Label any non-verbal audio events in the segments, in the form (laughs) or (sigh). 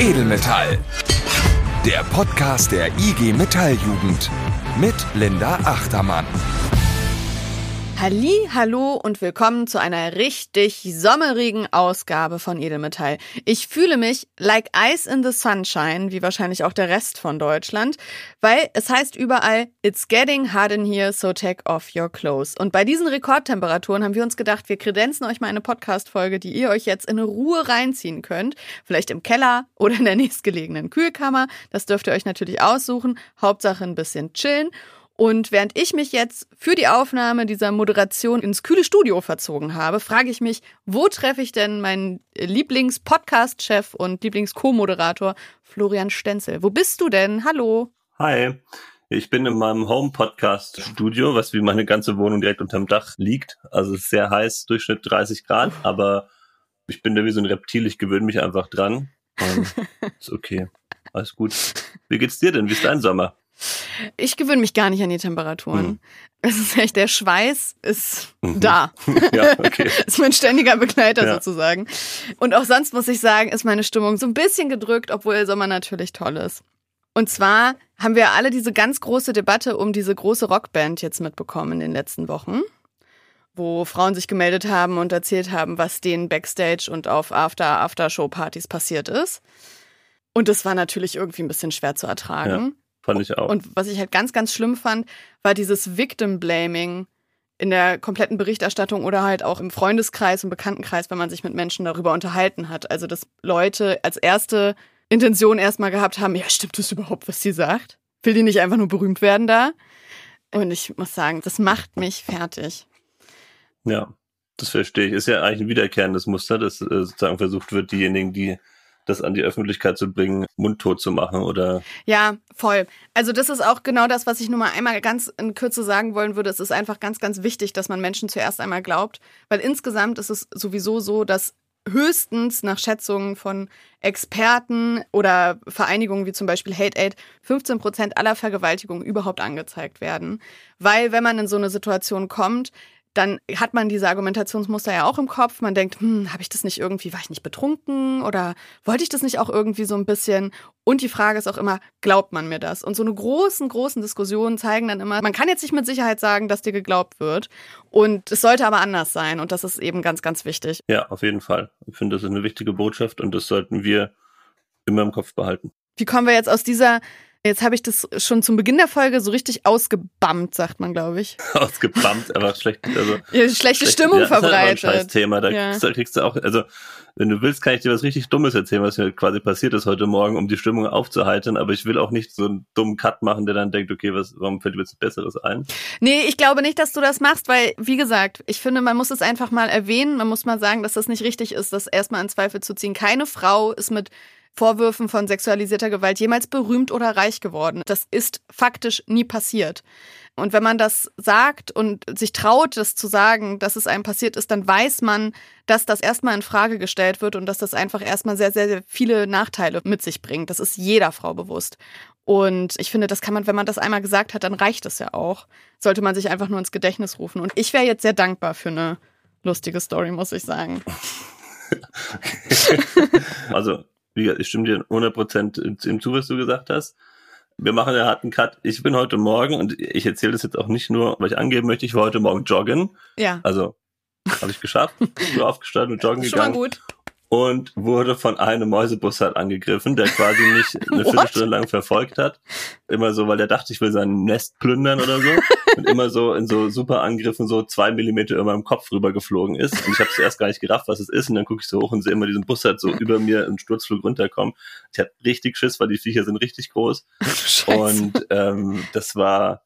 Edelmetall. Der Podcast der IG Metalljugend mit Linda Achtermann. Halli, hallo und willkommen zu einer richtig sommerigen Ausgabe von Edelmetall. Ich fühle mich like ice in the sunshine, wie wahrscheinlich auch der Rest von Deutschland, weil es heißt überall, it's getting hot in here, so take off your clothes. Und bei diesen Rekordtemperaturen haben wir uns gedacht, wir kredenzen euch mal eine Podcast-Folge, die ihr euch jetzt in Ruhe reinziehen könnt. Vielleicht im Keller oder in der (laughs) nächstgelegenen Kühlkammer. Das dürft ihr euch natürlich aussuchen. Hauptsache ein bisschen chillen. Und während ich mich jetzt für die Aufnahme dieser Moderation ins kühle Studio verzogen habe, frage ich mich, wo treffe ich denn meinen Lieblings-Podcast-Chef und Lieblings-Co-Moderator Florian Stenzel? Wo bist du denn? Hallo. Hi. Ich bin in meinem Home-Podcast-Studio, was wie meine ganze Wohnung direkt unterm Dach liegt. Also es ist sehr heiß, Durchschnitt 30 Grad, aber ich bin da wie so ein Reptil, ich gewöhne mich einfach dran. (laughs) ist okay. Alles gut. Wie geht's dir denn? Wie ist dein Sommer? Ich gewöhne mich gar nicht an die Temperaturen. Mhm. Es ist echt, der Schweiß ist mhm. da. (laughs) ja, okay. (laughs) ist mein ständiger Begleiter ja. sozusagen. Und auch sonst muss ich sagen, ist meine Stimmung so ein bisschen gedrückt, obwohl Sommer natürlich toll ist. Und zwar haben wir alle diese ganz große Debatte um diese große Rockband jetzt mitbekommen in den letzten Wochen, wo Frauen sich gemeldet haben und erzählt haben, was denen backstage und auf After-After-Show-Partys passiert ist. Und das war natürlich irgendwie ein bisschen schwer zu ertragen. Ja. Fand ich auch. Und was ich halt ganz, ganz schlimm fand, war dieses Victim Blaming in der kompletten Berichterstattung oder halt auch im Freundeskreis und Bekanntenkreis, wenn man sich mit Menschen darüber unterhalten hat. Also, dass Leute als erste Intention erstmal gehabt haben, ja, stimmt das überhaupt, was sie sagt? Will die nicht einfach nur berühmt werden da? Und ich muss sagen, das macht mich fertig. Ja, das verstehe ich. Ist ja eigentlich ein wiederkehrendes Muster, dass äh, sozusagen versucht wird, diejenigen, die das an die Öffentlichkeit zu bringen, mundtot zu machen oder. Ja, voll. Also das ist auch genau das, was ich nur mal einmal ganz in Kürze sagen wollen würde. Es ist einfach ganz, ganz wichtig, dass man Menschen zuerst einmal glaubt, weil insgesamt ist es sowieso so, dass höchstens nach Schätzungen von Experten oder Vereinigungen wie zum Beispiel Hate Aid 15 Prozent aller Vergewaltigungen überhaupt angezeigt werden. Weil wenn man in so eine Situation kommt, dann hat man diese Argumentationsmuster ja auch im Kopf. Man denkt, hm, habe ich das nicht irgendwie, war ich nicht betrunken oder wollte ich das nicht auch irgendwie so ein bisschen? Und die Frage ist auch immer, glaubt man mir das? Und so eine großen, großen Diskussionen zeigen dann immer, man kann jetzt nicht mit Sicherheit sagen, dass dir geglaubt wird. Und es sollte aber anders sein. Und das ist eben ganz, ganz wichtig. Ja, auf jeden Fall. Ich finde, das ist eine wichtige Botschaft und das sollten wir immer im Kopf behalten. Wie kommen wir jetzt aus dieser Jetzt habe ich das schon zum Beginn der Folge so richtig ausgebammt, sagt man, glaube ich. (laughs) ausgebammt, einfach schlecht. Also, (laughs) ja, schlechte, schlechte Stimmung ja, verbreitet. Das ist ein Thema. Da, ja. kriegst, da kriegst du auch, also wenn du willst, kann ich dir was richtig Dummes erzählen, was mir quasi passiert ist heute Morgen, um die Stimmung aufzuheitern. Aber ich will auch nicht so einen dummen Cut machen, der dann denkt, okay, was, warum fällt dir jetzt Besseres ein? Nee, ich glaube nicht, dass du das machst, weil, wie gesagt, ich finde, man muss es einfach mal erwähnen. Man muss mal sagen, dass das nicht richtig ist, das erstmal in Zweifel zu ziehen. Keine Frau ist mit Vorwürfen von sexualisierter Gewalt jemals berühmt oder reich geworden. Das ist faktisch nie passiert. Und wenn man das sagt und sich traut, das zu sagen, dass es einem passiert ist, dann weiß man, dass das erstmal in Frage gestellt wird und dass das einfach erstmal sehr, sehr, sehr viele Nachteile mit sich bringt. Das ist jeder Frau bewusst. Und ich finde, das kann man, wenn man das einmal gesagt hat, dann reicht es ja auch. Sollte man sich einfach nur ins Gedächtnis rufen. Und ich wäre jetzt sehr dankbar für eine lustige Story, muss ich sagen. (laughs) also wie ich stimme dir 100% im zu, was du gesagt hast. Wir machen einen harten Cut. Ich bin heute Morgen, und ich erzähle das jetzt auch nicht nur, weil ich angeben möchte, ich war heute Morgen joggen. Ja. Also, habe ich geschafft. bin aufgestanden und joggen gegangen. Schon mal gut und wurde von einem Mäusebus halt angegriffen, der quasi mich (laughs) eine Viertelstunde lang verfolgt hat. Immer so, weil der dachte, ich will sein Nest plündern oder so. und immer so in so super Angriffen so zwei Millimeter über meinem Kopf rüber geflogen ist. Und ich habe zuerst gar nicht gerafft, was es ist. Und dann gucke ich so hoch und sehe immer diesen Bus halt so über mir im Sturzflug runterkommen. Ich hatte richtig Schiss, weil die Viecher sind richtig groß. (laughs) Scheiße. Und ähm, das war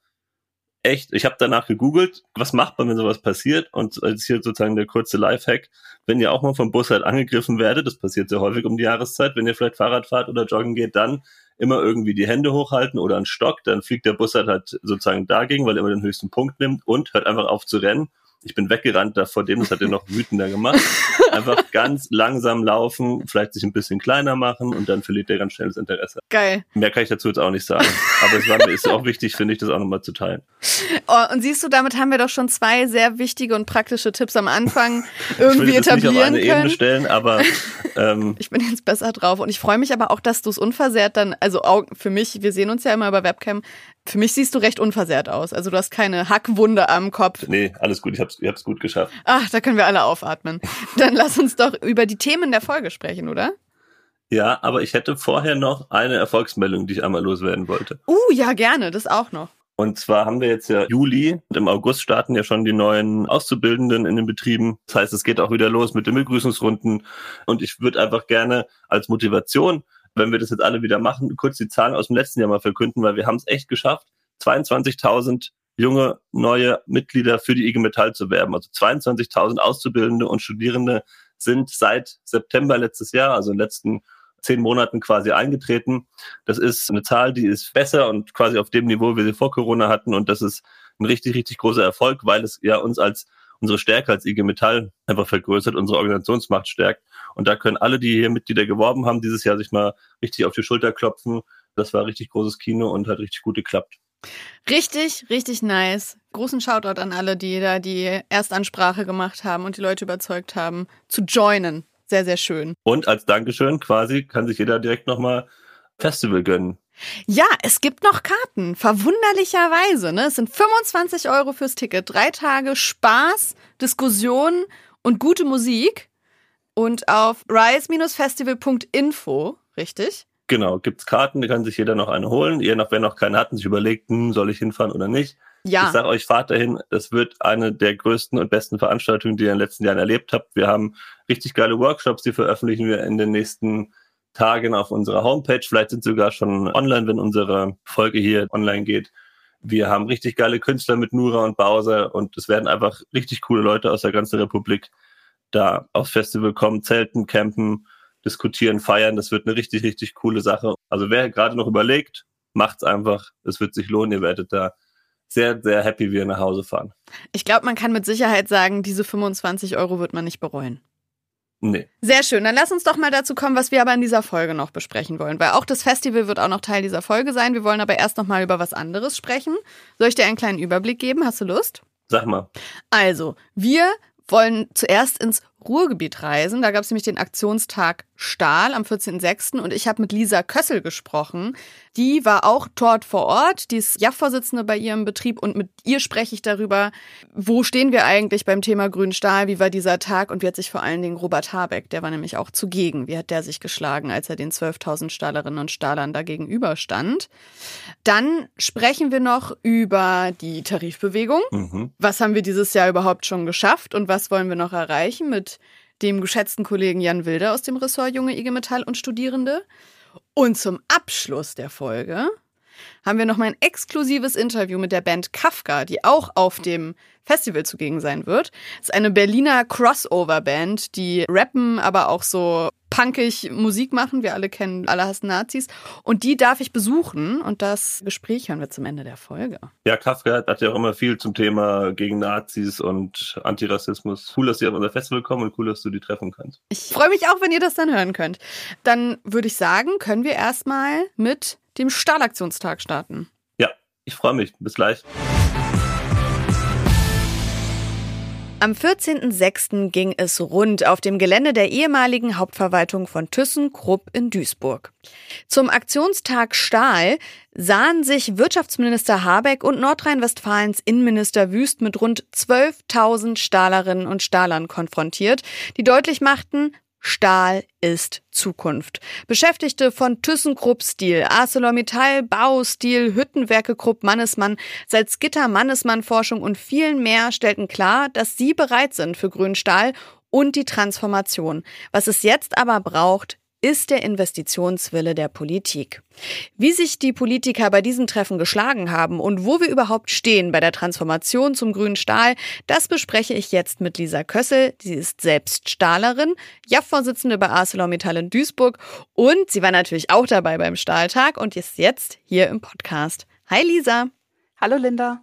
echt, ich habe danach gegoogelt, was macht man, wenn sowas passiert? Und als hier sozusagen der kurze Lifehack, wenn ihr auch mal vom Bus halt angegriffen werdet, das passiert sehr häufig um die Jahreszeit, wenn ihr vielleicht Fahrrad fahrt oder joggen geht, dann immer irgendwie die Hände hochhalten oder einen Stock, dann fliegt der Bus halt, halt sozusagen dagegen, weil er immer den höchsten Punkt nimmt und hört einfach auf zu rennen. Ich bin weggerannt da vor dem, das hat er noch wütender gemacht. (laughs) einfach ganz langsam laufen, vielleicht sich ein bisschen kleiner machen und dann verliert er ganz schnell das Interesse. Geil. Mehr kann ich dazu jetzt auch nicht sagen. Aber es war, ist auch wichtig, finde ich, das auch nochmal zu teilen. Oh, und siehst du, damit haben wir doch schon zwei sehr wichtige und praktische Tipps am Anfang irgendwie (laughs) ich will etablieren nicht auf eine können. Ebene stellen, aber ähm, Ich bin jetzt besser drauf und ich freue mich aber auch, dass du es unversehrt dann, also für mich, wir sehen uns ja immer über Webcam, für mich siehst du recht unversehrt aus. Also du hast keine Hackwunde am Kopf. nee, alles gut, ich hab's, ich hab's gut geschafft. Ach, da können wir alle aufatmen. Dann (laughs) lass uns doch über die Themen der Folge sprechen, oder? Ja, aber ich hätte vorher noch eine Erfolgsmeldung, die ich einmal loswerden wollte. Uh, ja, gerne, das auch noch. Und zwar haben wir jetzt ja Juli und im August starten ja schon die neuen Auszubildenden in den Betrieben. Das heißt, es geht auch wieder los mit den Begrüßungsrunden. Und ich würde einfach gerne als Motivation, wenn wir das jetzt alle wieder machen, kurz die Zahlen aus dem letzten Jahr mal verkünden, weil wir haben es echt geschafft, 22.000 junge neue Mitglieder für die IG Metall zu werben. Also 22.000 Auszubildende und Studierende sind seit September letztes Jahr, also in den letzten zehn Monaten quasi eingetreten. Das ist eine Zahl, die ist besser und quasi auf dem Niveau, wie wir sie vor Corona hatten. Und das ist ein richtig, richtig großer Erfolg, weil es ja uns als unsere Stärke als IG Metall einfach vergrößert, unsere Organisationsmacht stärkt. Und da können alle, die hier Mitglieder geworben haben, dieses Jahr sich mal richtig auf die Schulter klopfen. Das war richtig großes Kino und hat richtig gut geklappt. Richtig, richtig nice. Großen Shoutout an alle, die da die Erstansprache gemacht haben und die Leute überzeugt haben, zu joinen. Sehr, sehr schön. Und als Dankeschön quasi kann sich jeder direkt nochmal Festival gönnen. Ja, es gibt noch Karten. Verwunderlicherweise. Ne? Es sind 25 Euro fürs Ticket. Drei Tage Spaß, Diskussion und gute Musik. Und auf rise-festival.info, richtig? Genau, gibt's Karten, da kann sich jeder noch eine holen. Ihr noch, wer noch keine hat und sich überlegt, hm, soll ich hinfahren oder nicht. Ja. Ich sage euch, fahrt dahin. Es wird eine der größten und besten Veranstaltungen, die ihr in den letzten Jahren erlebt habt. Wir haben richtig geile Workshops, die veröffentlichen wir in den nächsten Tagen auf unserer Homepage. Vielleicht sind sie sogar schon online, wenn unsere Folge hier online geht. Wir haben richtig geile Künstler mit Nura und Bowser und es werden einfach richtig coole Leute aus der ganzen Republik da aufs Festival kommen, zelten, campen, diskutieren, feiern. Das wird eine richtig, richtig coole Sache. Also wer gerade noch überlegt, macht's einfach. Es wird sich lohnen. Ihr werdet da sehr, sehr happy wieder nach Hause fahren. Ich glaube, man kann mit Sicherheit sagen, diese 25 Euro wird man nicht bereuen. Nee. Sehr schön. Dann lass uns doch mal dazu kommen, was wir aber in dieser Folge noch besprechen wollen. Weil auch das Festival wird auch noch Teil dieser Folge sein. Wir wollen aber erst noch mal über was anderes sprechen. Soll ich dir einen kleinen Überblick geben? Hast du Lust? Sag mal. Also, wir wollen zuerst ins Ruhrgebiet reisen. Da gab es nämlich den Aktionstag Stahl am 14.06. und ich habe mit Lisa Kössel gesprochen. Die war auch dort vor Ort. Die ist JAF-Vorsitzende bei ihrem Betrieb und mit ihr spreche ich darüber, wo stehen wir eigentlich beim Thema grünen Stahl, wie war dieser Tag und wie hat sich vor allen Dingen Robert Habeck, der war nämlich auch zugegen, wie hat der sich geschlagen, als er den 12.000 Stahlerinnen und Stahlern da gegenüberstand. Dann sprechen wir noch über die Tarifbewegung. Mhm. Was haben wir dieses Jahr überhaupt schon geschafft und was wollen wir noch erreichen mit dem geschätzten Kollegen Jan Wilder aus dem Ressort Junge IG Metall und Studierende? Und zum Abschluss der Folge haben wir noch mal ein exklusives Interview mit der Band Kafka, die auch auf dem Festival zugegen sein wird. Es ist eine Berliner Crossover-Band, die rappen, aber auch so punkig Musik machen. Wir alle kennen Alle hassen Nazis. Und die darf ich besuchen. Und das Gespräch hören wir zum Ende der Folge. Ja, Kafka hat ja auch immer viel zum Thema gegen Nazis und Antirassismus. Cool, dass sie auf unser Festival kommen und cool, dass du die treffen kannst. Ich freue mich auch, wenn ihr das dann hören könnt. Dann würde ich sagen, können wir erstmal mit dem Stahlaktionstag starten. Ja, ich freue mich. Bis gleich. Am 14.06. ging es rund auf dem Gelände der ehemaligen Hauptverwaltung von ThyssenKrupp in Duisburg. Zum Aktionstag Stahl sahen sich Wirtschaftsminister Habeck und Nordrhein-Westfalens Innenminister Wüst mit rund 12.000 Stahlerinnen und Stahlern konfrontiert, die deutlich machten, Stahl ist Zukunft. Beschäftigte von ThyssenKrupp Steel, ArcelorMittal, Baustil, Hüttenwerke Krupp Mannesmann, Salzgitter Mannesmann Forschung und vielen mehr stellten klar, dass sie bereit sind für grünen Stahl und die Transformation. Was es jetzt aber braucht, ist der Investitionswille der Politik. Wie sich die Politiker bei diesem Treffen geschlagen haben und wo wir überhaupt stehen bei der Transformation zum grünen Stahl, das bespreche ich jetzt mit Lisa Kössel. Sie ist selbst Stahlerin, JAF-Vorsitzende bei ArcelorMittal in Duisburg und sie war natürlich auch dabei beim Stahltag und ist jetzt hier im Podcast. Hi Lisa. Hallo Linda.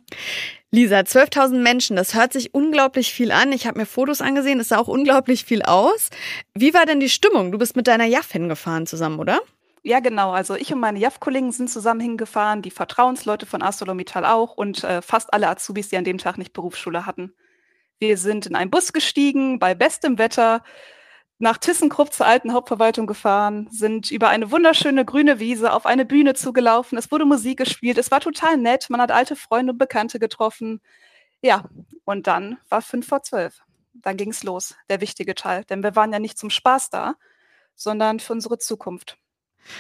Lisa, 12.000 Menschen, das hört sich unglaublich viel an. Ich habe mir Fotos angesehen, es sah auch unglaublich viel aus. Wie war denn die Stimmung? Du bist mit deiner Jaff hingefahren zusammen, oder? Ja, genau. Also ich und meine JAF-Kollegen sind zusammen hingefahren, die Vertrauensleute von ArcelorMittal auch und äh, fast alle Azubis, die an dem Tag nicht Berufsschule hatten. Wir sind in einen Bus gestiegen, bei bestem Wetter, nach ThyssenKrupp zur alten Hauptverwaltung gefahren, sind über eine wunderschöne grüne Wiese auf eine Bühne zugelaufen. Es wurde Musik gespielt, es war total nett, man hat alte Freunde und Bekannte getroffen. Ja, und dann war fünf vor zwölf. Dann ging's los, der wichtige Teil. Denn wir waren ja nicht zum Spaß da, sondern für unsere Zukunft.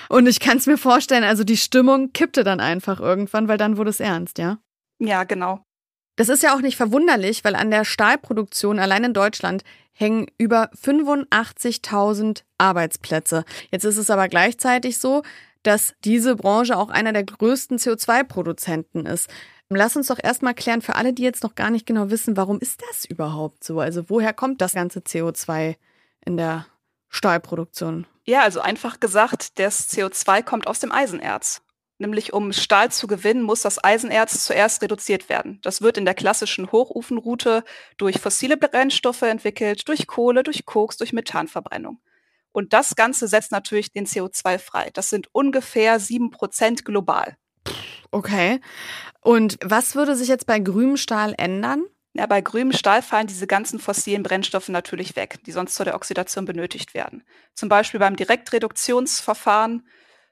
Und ich kann es mir vorstellen, also die Stimmung kippte dann einfach irgendwann, weil dann wurde es ernst, ja? Ja, genau. Das ist ja auch nicht verwunderlich, weil an der Stahlproduktion allein in Deutschland hängen über 85.000 Arbeitsplätze. Jetzt ist es aber gleichzeitig so, dass diese Branche auch einer der größten CO2-Produzenten ist. Lass uns doch erstmal klären für alle, die jetzt noch gar nicht genau wissen, warum ist das überhaupt so? Also woher kommt das ganze CO2 in der Stahlproduktion? Ja, also einfach gesagt, das CO2 kommt aus dem Eisenerz. Nämlich um Stahl zu gewinnen, muss das Eisenerz zuerst reduziert werden. Das wird in der klassischen Hochofenroute durch fossile Brennstoffe entwickelt, durch Kohle, durch Koks, durch Methanverbrennung. Und das Ganze setzt natürlich den CO2 frei. Das sind ungefähr sieben Prozent global. Okay. Und was würde sich jetzt bei grünem Stahl ändern? Ja, bei grünem Stahl fallen diese ganzen fossilen Brennstoffe natürlich weg, die sonst zur der Oxidation benötigt werden. Zum Beispiel beim Direktreduktionsverfahren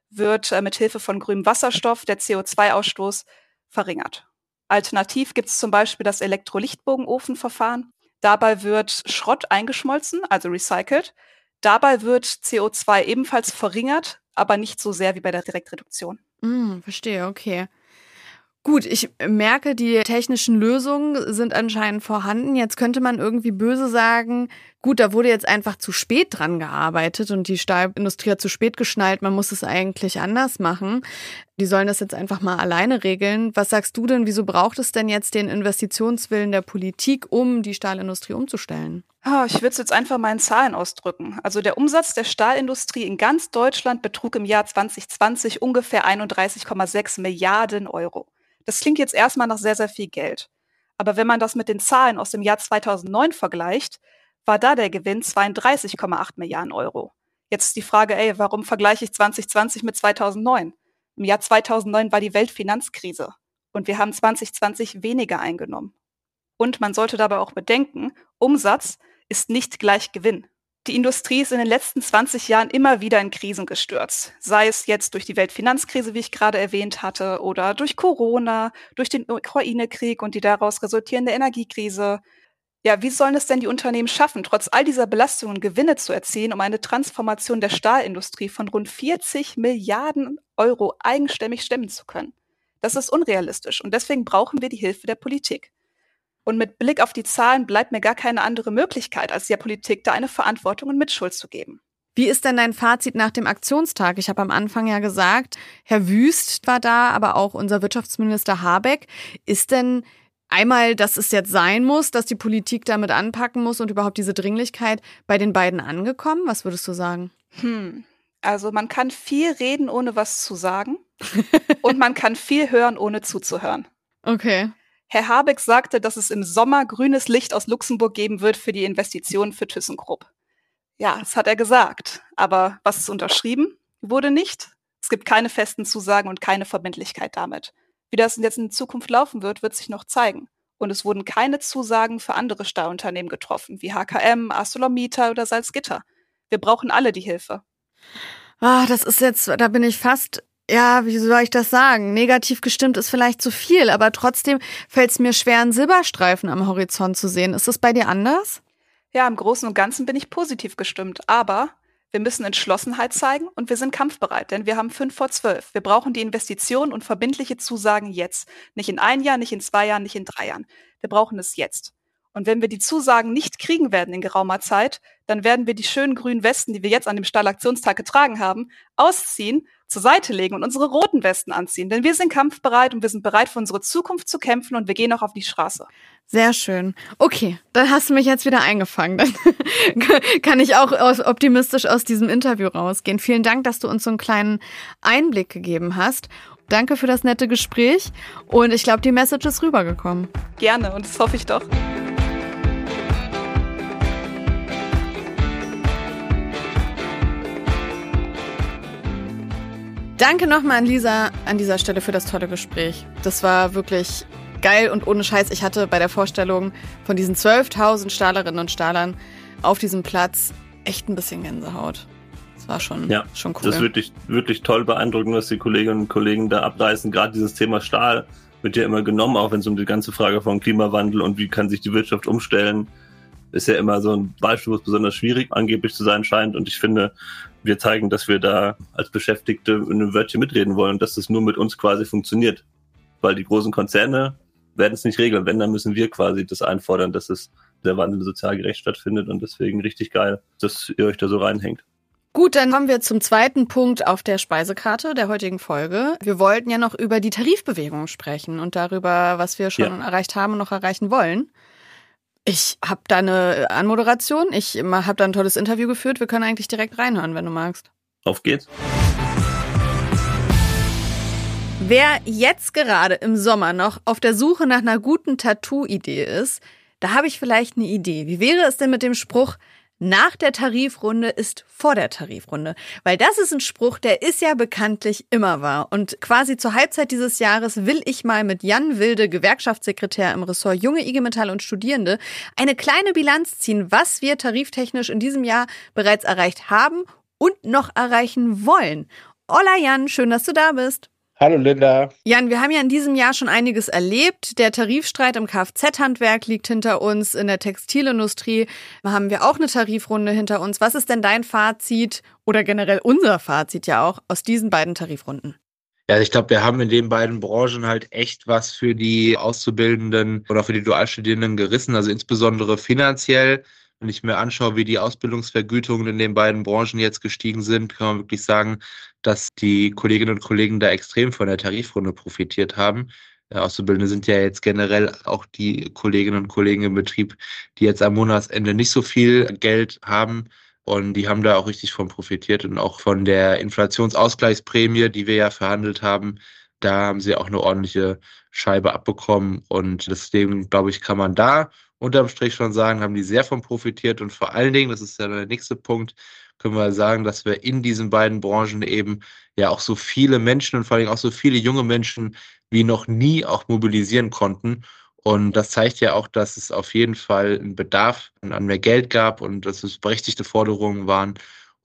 wird äh, mit Hilfe von grünem Wasserstoff der CO2-Ausstoß verringert. Alternativ gibt es zum Beispiel das Elektrolichtbogenofenverfahren. Dabei wird Schrott eingeschmolzen, also recycelt. Dabei wird CO2 ebenfalls verringert, aber nicht so sehr wie bei der Direktreduktion. Mm, verstehe, okay. Gut, ich merke, die technischen Lösungen sind anscheinend vorhanden. Jetzt könnte man irgendwie böse sagen, gut, da wurde jetzt einfach zu spät dran gearbeitet und die Stahlindustrie hat zu spät geschnallt, man muss es eigentlich anders machen. Die sollen das jetzt einfach mal alleine regeln. Was sagst du denn, wieso braucht es denn jetzt den Investitionswillen der Politik, um die Stahlindustrie umzustellen? Oh, ich würde es jetzt einfach mal in Zahlen ausdrücken. Also der Umsatz der Stahlindustrie in ganz Deutschland betrug im Jahr 2020 ungefähr 31,6 Milliarden Euro. Das klingt jetzt erstmal nach sehr, sehr viel Geld. Aber wenn man das mit den Zahlen aus dem Jahr 2009 vergleicht, war da der Gewinn 32,8 Milliarden Euro. Jetzt ist die Frage, ey, warum vergleiche ich 2020 mit 2009? Im Jahr 2009 war die Weltfinanzkrise und wir haben 2020 weniger eingenommen. Und man sollte dabei auch bedenken, Umsatz ist nicht gleich Gewinn. Die Industrie ist in den letzten 20 Jahren immer wieder in Krisen gestürzt. Sei es jetzt durch die Weltfinanzkrise, wie ich gerade erwähnt hatte, oder durch Corona, durch den Ukraine-Krieg und die daraus resultierende Energiekrise. Ja, wie sollen es denn die Unternehmen schaffen, trotz all dieser Belastungen Gewinne zu erzielen, um eine Transformation der Stahlindustrie von rund 40 Milliarden Euro eigenständig stemmen zu können? Das ist unrealistisch und deswegen brauchen wir die Hilfe der Politik. Und mit Blick auf die Zahlen bleibt mir gar keine andere Möglichkeit, als der Politik da eine Verantwortung und Mitschuld zu geben. Wie ist denn dein Fazit nach dem Aktionstag? Ich habe am Anfang ja gesagt, Herr Wüst war da, aber auch unser Wirtschaftsminister Habeck. Ist denn einmal, dass es jetzt sein muss, dass die Politik damit anpacken muss und überhaupt diese Dringlichkeit bei den beiden angekommen? Was würdest du sagen? Hm. Also man kann viel reden, ohne was zu sagen. und man kann viel hören, ohne zuzuhören. (laughs) Okay. Herr Habeck sagte, dass es im Sommer grünes Licht aus Luxemburg geben wird für die Investitionen für ThyssenKrupp. Ja, das hat er gesagt. Aber was ist unterschrieben? Wurde nicht. Es gibt keine festen Zusagen und keine Verbindlichkeit damit. Wie das jetzt in Zukunft laufen wird, wird sich noch zeigen. Und es wurden keine Zusagen für andere Stahlunternehmen getroffen, wie HKM, ArcelorMittal oder Salzgitter. Wir brauchen alle die Hilfe. Ah, das ist jetzt, da bin ich fast ja, wie soll ich das sagen? Negativ gestimmt ist vielleicht zu viel, aber trotzdem fällt es mir schwer, einen Silberstreifen am Horizont zu sehen. Ist das bei dir anders? Ja, im Großen und Ganzen bin ich positiv gestimmt, aber wir müssen Entschlossenheit zeigen und wir sind kampfbereit, denn wir haben fünf vor zwölf. Wir brauchen die Investitionen und verbindliche Zusagen jetzt. Nicht in ein Jahr, nicht in zwei Jahren, nicht in drei Jahren. Wir brauchen es jetzt. Und wenn wir die Zusagen nicht kriegen werden in geraumer Zeit, dann werden wir die schönen grünen Westen, die wir jetzt an dem Stahlaktionstag getragen haben, ausziehen zur Seite legen und unsere roten Westen anziehen. Denn wir sind kampfbereit und wir sind bereit, für unsere Zukunft zu kämpfen und wir gehen auch auf die Straße. Sehr schön. Okay, dann hast du mich jetzt wieder eingefangen. Dann (laughs) kann ich auch optimistisch aus diesem Interview rausgehen. Vielen Dank, dass du uns so einen kleinen Einblick gegeben hast. danke für das nette Gespräch und ich glaube, die Message ist rübergekommen. Gerne und das hoffe ich doch. Danke nochmal an Lisa an dieser Stelle für das tolle Gespräch. Das war wirklich geil und ohne Scheiß. Ich hatte bei der Vorstellung von diesen 12.000 Stahlerinnen und Stahlern auf diesem Platz echt ein bisschen Gänsehaut. Das war schon, ja, schon cool. Das ist wirklich, wirklich toll beeindruckend, was die Kolleginnen und Kollegen da abreißen. Gerade dieses Thema Stahl wird ja immer genommen, auch wenn es um die ganze Frage von Klimawandel und wie kann sich die Wirtschaft umstellen, ist ja immer so ein Beispiel, wo es besonders schwierig angeblich zu sein scheint. Und ich finde, wir zeigen, dass wir da als Beschäftigte in einem Wörtchen mitreden wollen und dass das nur mit uns quasi funktioniert. Weil die großen Konzerne werden es nicht regeln. Wenn, dann müssen wir quasi das einfordern, dass es der Wandel sozial gerecht stattfindet und deswegen richtig geil, dass ihr euch da so reinhängt. Gut, dann kommen wir zum zweiten Punkt auf der Speisekarte der heutigen Folge. Wir wollten ja noch über die Tarifbewegung sprechen und darüber, was wir schon ja. erreicht haben und noch erreichen wollen. Ich habe da eine Anmoderation. Ich habe da ein tolles Interview geführt. Wir können eigentlich direkt reinhören, wenn du magst. Auf geht's. Wer jetzt gerade im Sommer noch auf der Suche nach einer guten Tattoo-Idee ist, da habe ich vielleicht eine Idee. Wie wäre es denn mit dem Spruch, nach der Tarifrunde ist vor der Tarifrunde. Weil das ist ein Spruch, der ist ja bekanntlich immer wahr. Und quasi zur Halbzeit dieses Jahres will ich mal mit Jan Wilde, Gewerkschaftssekretär im Ressort Junge IG Metall und Studierende, eine kleine Bilanz ziehen, was wir tariftechnisch in diesem Jahr bereits erreicht haben und noch erreichen wollen. Hola Jan, schön, dass du da bist. Hallo Linda. Jan, wir haben ja in diesem Jahr schon einiges erlebt. Der Tarifstreit im Kfz-Handwerk liegt hinter uns. In der Textilindustrie haben wir auch eine Tarifrunde hinter uns. Was ist denn dein Fazit oder generell unser Fazit ja auch aus diesen beiden Tarifrunden? Ja, ich glaube, wir haben in den beiden Branchen halt echt was für die Auszubildenden oder für die Dualstudierenden gerissen, also insbesondere finanziell. Wenn ich mir anschaue, wie die Ausbildungsvergütungen in den beiden Branchen jetzt gestiegen sind, kann man wirklich sagen, dass die Kolleginnen und Kollegen da extrem von der Tarifrunde profitiert haben. Auszubildende sind ja jetzt generell auch die Kolleginnen und Kollegen im Betrieb, die jetzt am Monatsende nicht so viel Geld haben. Und die haben da auch richtig von profitiert und auch von der Inflationsausgleichsprämie, die wir ja verhandelt haben. Da haben sie auch eine ordentliche Scheibe abbekommen. Und deswegen, glaube ich, kann man da unterm Strich schon sagen, haben die sehr von profitiert. Und vor allen Dingen, das ist ja der nächste Punkt, können wir sagen, dass wir in diesen beiden Branchen eben ja auch so viele Menschen und vor allem auch so viele junge Menschen wie noch nie auch mobilisieren konnten. Und das zeigt ja auch, dass es auf jeden Fall einen Bedarf an mehr Geld gab und dass es berechtigte Forderungen waren.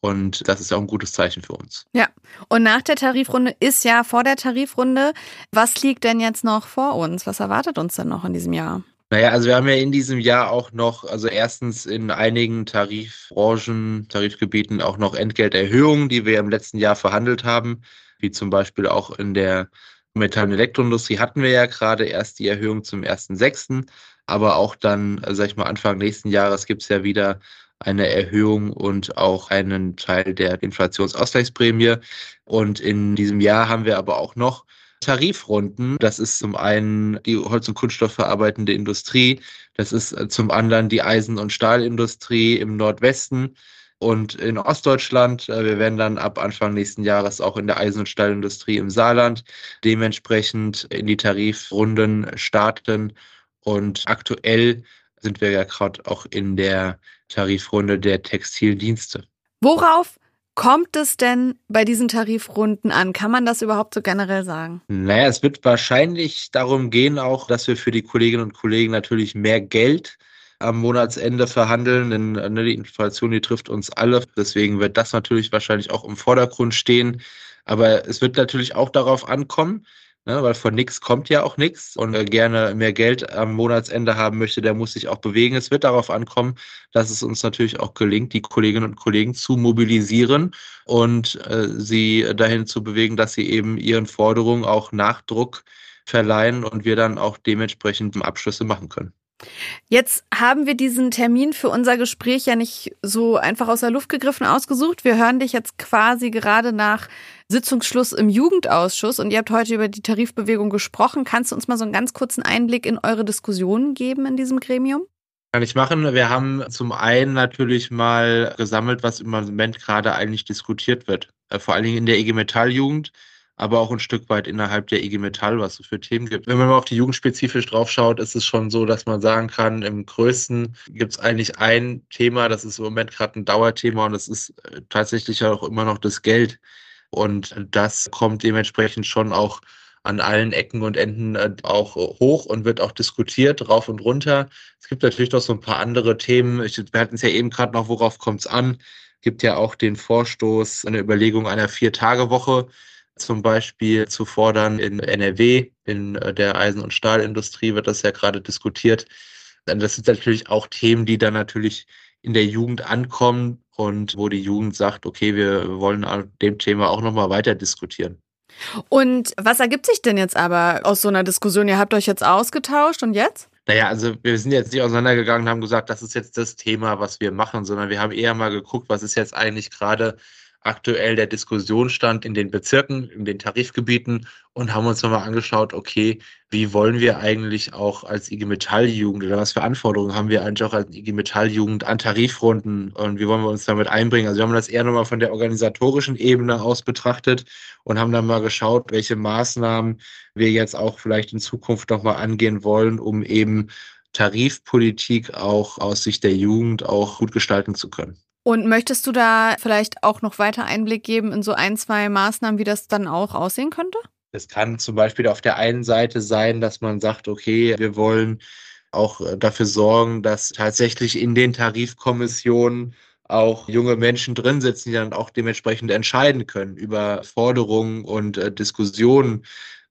Und das ist auch ein gutes Zeichen für uns. Ja, und nach der Tarifrunde ist ja vor der Tarifrunde. Was liegt denn jetzt noch vor uns? Was erwartet uns denn noch in diesem Jahr? Naja, also wir haben ja in diesem Jahr auch noch, also erstens in einigen Tarifbranchen, Tarifgebieten auch noch Entgelterhöhungen, die wir im letzten Jahr verhandelt haben, wie zum Beispiel auch in der Metall- und Elektroindustrie hatten wir ja gerade erst die Erhöhung zum 1.6., aber auch dann, sag ich mal, Anfang nächsten Jahres gibt es ja wieder eine Erhöhung und auch einen Teil der Inflationsausgleichsprämie. Und in diesem Jahr haben wir aber auch noch Tarifrunden. Das ist zum einen die Holz- und Kunststoffverarbeitende Industrie. Das ist äh, zum anderen die Eisen- und Stahlindustrie im Nordwesten und in Ostdeutschland. Äh, wir werden dann ab Anfang nächsten Jahres auch in der Eisen- und Stahlindustrie im Saarland dementsprechend in die Tarifrunden starten. Und aktuell sind wir ja gerade auch in der Tarifrunde der Textildienste. Worauf Kommt es denn bei diesen Tarifrunden an? Kann man das überhaupt so generell sagen? Naja, es wird wahrscheinlich darum gehen, auch, dass wir für die Kolleginnen und Kollegen natürlich mehr Geld am Monatsende verhandeln, denn ne, die Inflation, die trifft uns alle. Deswegen wird das natürlich wahrscheinlich auch im Vordergrund stehen. Aber es wird natürlich auch darauf ankommen, Ne, weil von nichts kommt ja auch nichts und äh, gerne mehr Geld am Monatsende haben möchte, der muss sich auch bewegen. Es wird darauf ankommen, dass es uns natürlich auch gelingt, die Kolleginnen und Kollegen zu mobilisieren und äh, sie dahin zu bewegen, dass sie eben ihren Forderungen auch Nachdruck verleihen und wir dann auch dementsprechend Abschlüsse machen können. Jetzt haben wir diesen Termin für unser Gespräch ja nicht so einfach aus der Luft gegriffen ausgesucht. Wir hören dich jetzt quasi gerade nach Sitzungsschluss im Jugendausschuss und ihr habt heute über die Tarifbewegung gesprochen. Kannst du uns mal so einen ganz kurzen Einblick in eure Diskussionen geben in diesem Gremium? Kann ich machen. Wir haben zum einen natürlich mal gesammelt, was im Moment gerade eigentlich diskutiert wird. Äh, vor allen Dingen in der IG Metall Jugend aber auch ein Stück weit innerhalb der IG Metall, was es für Themen gibt. Wenn man mal auf die Jugend spezifisch draufschaut, ist es schon so, dass man sagen kann, im größten gibt es eigentlich ein Thema, das ist im Moment gerade ein Dauerthema und das ist äh, tatsächlich auch immer noch das Geld. Und das kommt dementsprechend schon auch an allen Ecken und Enden äh, auch hoch und wird auch diskutiert, rauf und runter. Es gibt natürlich noch so ein paar andere Themen. Wir hatten es ja eben gerade noch, worauf kommt es an? Gibt ja auch den Vorstoß, eine Überlegung einer Vier-Tage-Woche zum Beispiel zu fordern in NRW, in äh, der Eisen- und Stahlindustrie wird das ja gerade diskutiert. Das sind natürlich auch Themen, die dann natürlich in der Jugend ankommen und wo die Jugend sagt, okay, wir wollen an dem Thema auch nochmal weiter diskutieren. Und was ergibt sich denn jetzt aber aus so einer Diskussion? Ihr habt euch jetzt ausgetauscht und jetzt? Naja, also wir sind jetzt nicht auseinandergegangen und haben gesagt, das ist jetzt das Thema, was wir machen, sondern wir haben eher mal geguckt, was ist jetzt eigentlich gerade aktuell der Diskussionsstand in den Bezirken, in den Tarifgebieten und haben uns nochmal angeschaut, okay, wie wollen wir eigentlich auch als IG Metall-Jugend oder was für Anforderungen haben wir eigentlich auch als IG Metall-Jugend an Tarifrunden und wie wollen wir uns damit einbringen? Also wir haben das eher nochmal von der organisatorischen Ebene aus betrachtet und haben dann mal geschaut, welche Maßnahmen wir jetzt auch vielleicht in Zukunft nochmal angehen wollen, um eben Tarifpolitik auch aus Sicht der Jugend auch gut gestalten zu können. Und möchtest du da vielleicht auch noch weiter Einblick geben in so ein, zwei Maßnahmen, wie das dann auch aussehen könnte? Es kann zum Beispiel auf der einen Seite sein, dass man sagt, okay, wir wollen auch äh, dafür sorgen, dass tatsächlich in den Tarifkommissionen auch junge Menschen drin sitzen, die dann auch dementsprechend entscheiden können über Forderungen und äh, Diskussionen.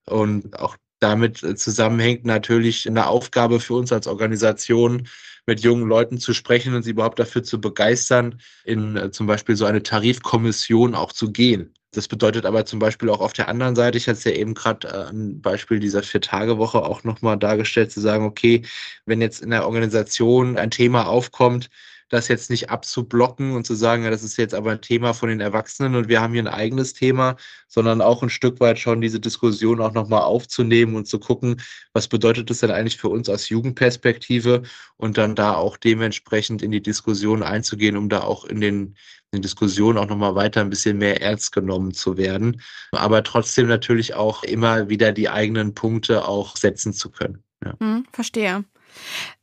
Und auch damit äh, zusammenhängt natürlich eine Aufgabe für uns als Organisation, mit jungen Leuten zu sprechen und sie überhaupt dafür zu begeistern, in äh, zum Beispiel so eine Tarifkommission auch zu gehen. Das bedeutet aber zum Beispiel auch auf der anderen Seite, ich hatte es ja eben gerade äh, ein Beispiel dieser Vier-Tage-Woche auch nochmal dargestellt, zu sagen, okay, wenn jetzt in der Organisation ein Thema aufkommt, das jetzt nicht abzublocken und zu sagen, ja, das ist jetzt aber ein Thema von den Erwachsenen und wir haben hier ein eigenes Thema, sondern auch ein Stück weit schon diese Diskussion auch nochmal aufzunehmen und zu gucken, was bedeutet das denn eigentlich für uns aus Jugendperspektive und dann da auch dementsprechend in die Diskussion einzugehen, um da auch in den, in den Diskussionen auch nochmal weiter ein bisschen mehr ernst genommen zu werden, aber trotzdem natürlich auch immer wieder die eigenen Punkte auch setzen zu können. Ja. Hm, verstehe.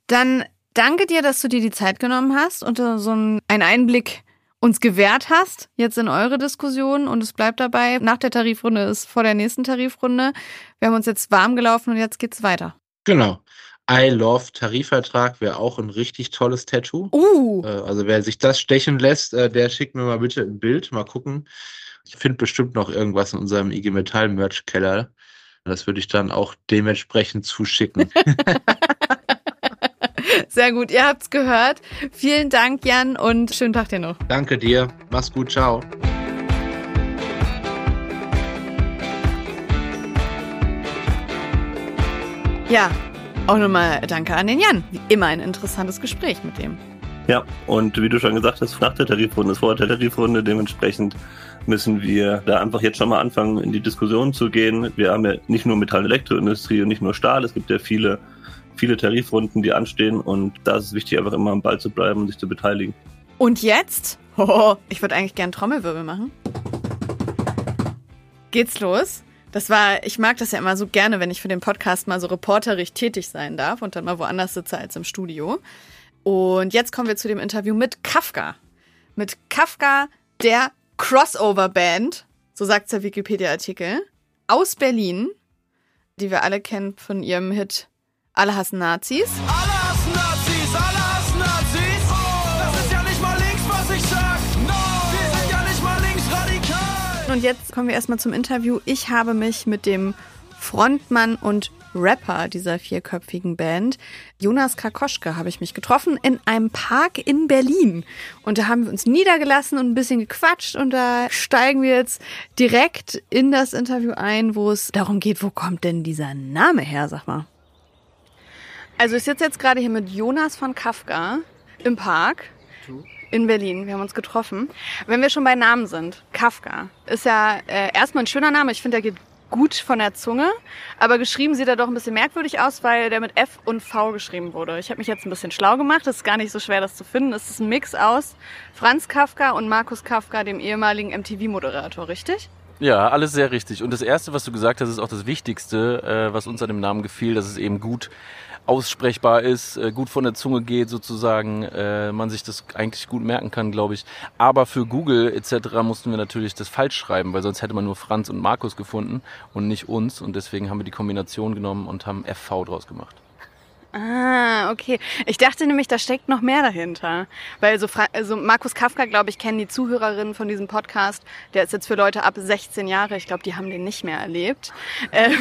Dann danke dir, dass du dir die Zeit genommen hast und so einen Einblick uns gewährt hast, jetzt in eure Diskussion und es bleibt dabei, nach der Tarifrunde ist vor der nächsten Tarifrunde. Wir haben uns jetzt warm gelaufen und jetzt geht's weiter. Genau. I Love Tarifvertrag wäre auch ein richtig tolles Tattoo. Uh. Äh, also wer sich das stechen lässt, äh, der schickt mir mal bitte ein Bild, mal gucken. Ich finde bestimmt noch irgendwas in unserem IG Metall Merch Keller. Das würde ich dann auch dementsprechend zuschicken. (laughs) Sehr gut, ihr habt's gehört. Vielen Dank, Jan, und schönen Tag dir noch. Danke dir. Mach's gut. Ciao. Ja, auch nochmal danke an den Jan. Wie immer ein interessantes Gespräch mit dem. Ja, und wie du schon gesagt hast, nach der Tarifrunde ist vor der Tarifrunde. Dementsprechend müssen wir da einfach jetzt schon mal anfangen, in die Diskussion zu gehen. Wir haben ja nicht nur Metall- und Elektroindustrie und nicht nur Stahl. Es gibt ja viele viele Tarifrunden, die anstehen und da ist es wichtig, einfach immer am Ball zu bleiben und sich zu beteiligen. Und jetzt? (laughs) Oh, ich würde eigentlich gern Trommelwirbel machen. Geht's los? Das war, ich mag das ja immer so gerne, wenn ich für den Podcast mal so reporterig tätig sein darf und dann mal woanders sitze als im Studio. Und jetzt kommen wir zu dem Interview mit Kafka. Mit Kafka, der Crossover-Band, so sagt der Wikipedia-Artikel, aus Berlin, die wir alle kennen von ihrem Hit alle hassen Nazis. Alle hassen Nazis, alle hassen Nazis. Das ist ja nicht mal links, was ich sag. No, wir sind ja nicht mal linksradikal. Und jetzt kommen wir erstmal zum Interview. Ich habe mich mit dem Frontmann und Rapper dieser vierköpfigen Band, Jonas Karkoschke, habe ich mich getroffen in einem Park in Berlin. Und da haben wir uns niedergelassen und ein bisschen gequatscht und da steigen wir jetzt direkt in das Interview ein, wo es darum geht, wo kommt denn dieser Name her, sag mal. Also ich sitze jetzt gerade hier mit Jonas von Kafka im Park in Berlin. Wir haben uns getroffen. Wenn wir schon bei Namen sind, Kafka ist ja äh, erstmal ein schöner Name. Ich finde, der geht gut von der Zunge, aber geschrieben sieht er doch ein bisschen merkwürdig aus, weil der mit F und V geschrieben wurde. Ich habe mich jetzt ein bisschen schlau gemacht. Es ist gar nicht so schwer, das zu finden. Es ist ein Mix aus Franz Kafka und Markus Kafka, dem ehemaligen MTV-Moderator, richtig? Ja, alles sehr richtig. Und das Erste, was du gesagt hast, ist auch das Wichtigste, äh, was uns an dem Namen gefiel, dass es eben gut aussprechbar ist, äh, gut von der Zunge geht sozusagen, äh, man sich das eigentlich gut merken kann, glaube ich. Aber für Google etc. mussten wir natürlich das falsch schreiben, weil sonst hätte man nur Franz und Markus gefunden und nicht uns. Und deswegen haben wir die Kombination genommen und haben FV draus gemacht. Ah, okay. Ich dachte nämlich, da steckt noch mehr dahinter. Weil so, Fra also Markus Kafka, glaube ich, kennen die Zuhörerinnen von diesem Podcast. Der ist jetzt für Leute ab 16 Jahre. Ich glaube, die haben den nicht mehr erlebt. (laughs) Ähm,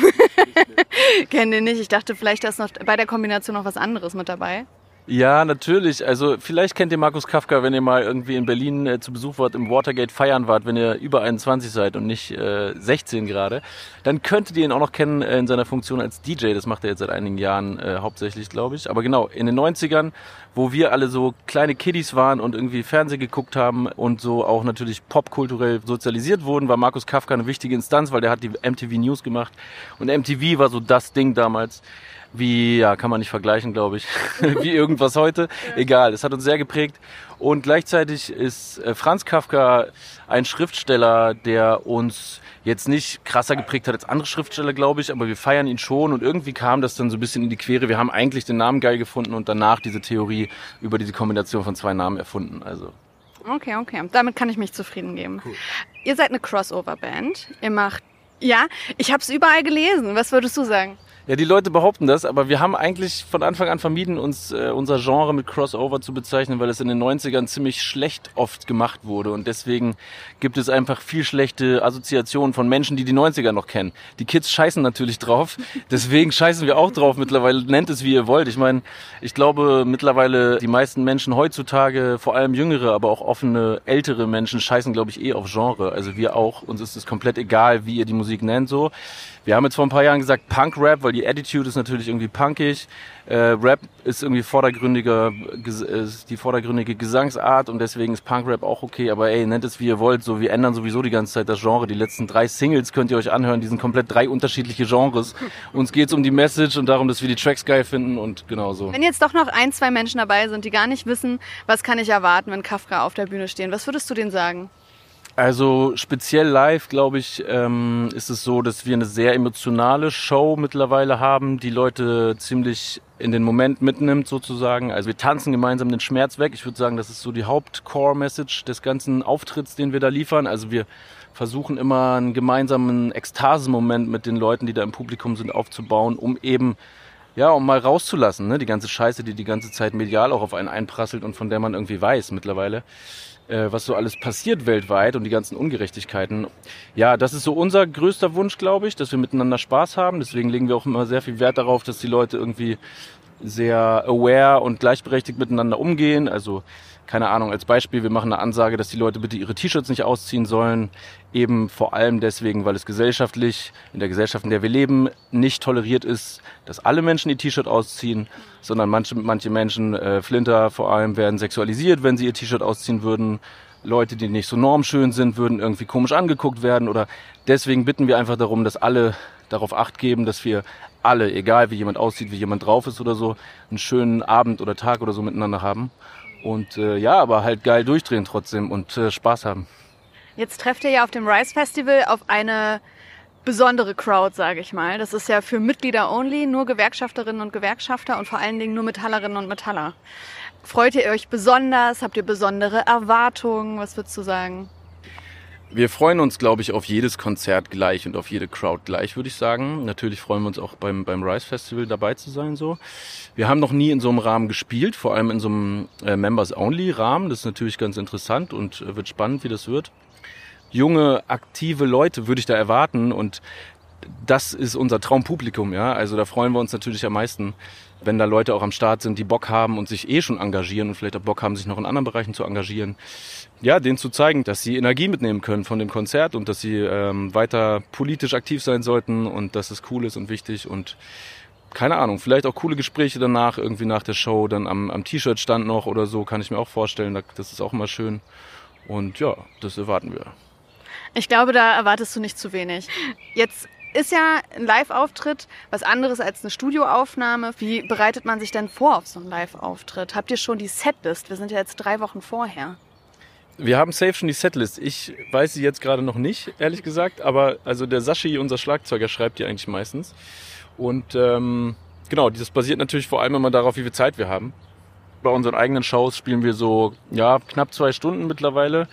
(laughs) kennen den nicht. Ich dachte, vielleicht ist noch bei der Kombination noch was anderes mit dabei. Ja, natürlich. Also vielleicht kennt ihr Markus Kafka, wenn ihr mal irgendwie in Berlin äh, zu Besuch wart, im Watergate feiern wart, wenn ihr über 21 seid und nicht äh, 16 gerade. Dann könntet ihr ihn auch noch kennen äh, in seiner Funktion als DJ. Das macht er jetzt seit einigen Jahren äh, hauptsächlich, glaube ich. Aber genau, in den 90ern, wo wir alle so kleine Kiddies waren und irgendwie Fernsehen geguckt haben und so auch natürlich popkulturell sozialisiert wurden, war Markus Kafka eine wichtige Instanz, weil der hat die MTV News gemacht. Und MTV war so das Ding damals wie, ja, kann man nicht vergleichen, glaube ich, (laughs) wie irgendwas heute. Egal, es hat uns sehr geprägt. Und gleichzeitig ist äh, Franz Kafka ein Schriftsteller, der uns jetzt nicht krasser geprägt hat als andere Schriftsteller, glaube ich, aber wir feiern ihn schon und irgendwie kam das dann so ein bisschen in die Quere. Wir haben eigentlich den Namen geil gefunden und danach diese Theorie über diese Kombination von zwei Namen erfunden. Also Okay, okay. Damit kann ich mich zufrieden geben. Cool. Ihr seid eine Crossover-Band. Ihr macht, ja, ich habe es überall gelesen. Was würdest du sagen? Ja, die Leute behaupten das, aber wir haben eigentlich von Anfang an vermieden, uns äh, unser Genre mit Crossover zu bezeichnen, weil es in den 90ern ziemlich schlecht oft gemacht wurde. Und deswegen gibt es einfach viel schlechte Assoziationen von Menschen, die die 90er noch kennen. Die Kids scheißen natürlich drauf, deswegen scheißen wir auch drauf mittlerweile. Nennt es, wie ihr wollt. Ich meine, ich glaube mittlerweile die meisten Menschen heutzutage, vor allem jüngere, aber auch offene, ältere Menschen, scheißen, glaube ich, eh auf Genre. Also wir auch. Uns ist es komplett egal, wie ihr die Musik nennt so. Wir haben jetzt vor ein paar Jahren gesagt Punk-Rap, weil die Attitude ist natürlich irgendwie punkig. Äh, Rap ist irgendwie vordergründiger, ist die vordergründige Gesangsart und deswegen ist Punk-Rap auch okay. Aber ey, nennt es wie ihr wollt. So, wir ändern sowieso die ganze Zeit das Genre. Die letzten drei Singles könnt ihr euch anhören. Die sind komplett drei unterschiedliche Genres. Uns geht's um die Message und darum, dass wir die Tracks geil finden und genau so. Wenn jetzt doch noch ein, zwei Menschen dabei sind, die gar nicht wissen, was kann ich erwarten, wenn Kafka auf der Bühne stehen, was würdest du denen sagen? Also speziell live, glaube ich, ähm, ist es so, dass wir eine sehr emotionale Show mittlerweile haben, die Leute ziemlich in den Moment mitnimmt sozusagen. Also wir tanzen gemeinsam den Schmerz weg. Ich würde sagen, das ist so die Haupt-Core-Message des ganzen Auftritts, den wir da liefern. Also wir versuchen immer einen gemeinsamen Ekstasemoment mit den Leuten, die da im Publikum sind, aufzubauen, um eben ja, um mal rauszulassen, ne? die ganze Scheiße, die die ganze Zeit medial auch auf einen einprasselt und von der man irgendwie weiß mittlerweile äh, was so alles passiert weltweit und die ganzen Ungerechtigkeiten. Ja, das ist so unser größter Wunsch, glaube ich, dass wir miteinander Spaß haben. Deswegen legen wir auch immer sehr viel Wert darauf, dass die Leute irgendwie sehr aware und gleichberechtigt miteinander umgehen. Also keine Ahnung, als Beispiel, wir machen eine Ansage, dass die Leute bitte ihre T-Shirts nicht ausziehen sollen. Eben vor allem deswegen, weil es gesellschaftlich, in der Gesellschaft, in der wir leben, nicht toleriert ist, dass alle Menschen ihr T-Shirt ausziehen, sondern manche, manche Menschen, äh, Flinter vor allem, werden sexualisiert, wenn sie ihr T-Shirt ausziehen würden. Leute, die nicht so normschön sind, würden irgendwie komisch angeguckt werden oder deswegen bitten wir einfach darum, dass alle darauf acht geben, dass wir alle, egal wie jemand aussieht, wie jemand drauf ist oder so, einen schönen Abend oder Tag oder so miteinander haben. Und äh, ja, aber halt geil durchdrehen trotzdem und äh, Spaß haben. Jetzt trefft ihr ja auf dem Rise Festival auf eine besondere Crowd, sage ich mal. Das ist ja für Mitglieder only, nur Gewerkschafterinnen und Gewerkschafter und vor allen Dingen nur Metallerinnen und Metaller. Freut ihr euch besonders? Habt ihr besondere Erwartungen? Was würdest du sagen? Wir freuen uns, glaube ich, auf jedes Konzert gleich und auf jede Crowd gleich, würde ich sagen. Natürlich freuen wir uns auch beim, beim Rise Festival dabei zu sein. So. Wir haben noch nie in so einem Rahmen gespielt, vor allem in so einem äh, Members-Only-Rahmen. Das ist natürlich ganz interessant und äh, wird spannend, wie das wird. Junge, aktive Leute würde ich da erwarten und das ist unser Traumpublikum, ja. Also da freuen wir uns natürlich am meisten, wenn da Leute auch am Start sind, die Bock haben und sich eh schon engagieren und vielleicht auch Bock haben, sich noch in anderen Bereichen zu engagieren. Ja, denen zu zeigen, dass sie Energie mitnehmen können von dem Konzert und dass sie ähm, weiter politisch aktiv sein sollten und dass es cool ist und wichtig und keine Ahnung, vielleicht auch coole Gespräche danach, irgendwie nach der Show, dann am, am T-Shirt-Stand noch oder so, kann ich mir auch vorstellen. Das ist auch immer schön. Und ja, das erwarten wir. Ich glaube, da erwartest du nicht zu wenig. Jetzt ist ja ein Live-Auftritt was anderes als eine Studioaufnahme. Wie bereitet man sich denn vor auf so einen Live-Auftritt? Habt ihr schon die Setlist? Wir sind ja jetzt drei Wochen vorher. Wir haben safe schon die Setlist. Ich weiß sie jetzt gerade noch nicht, ehrlich gesagt. Aber also der Sashi, unser Schlagzeuger, schreibt die eigentlich meistens. Und ähm, genau, das basiert natürlich vor allem immer darauf, wie viel Zeit wir haben. Bei unseren eigenen Shows spielen wir so ja knapp zwei Stunden mittlerweile.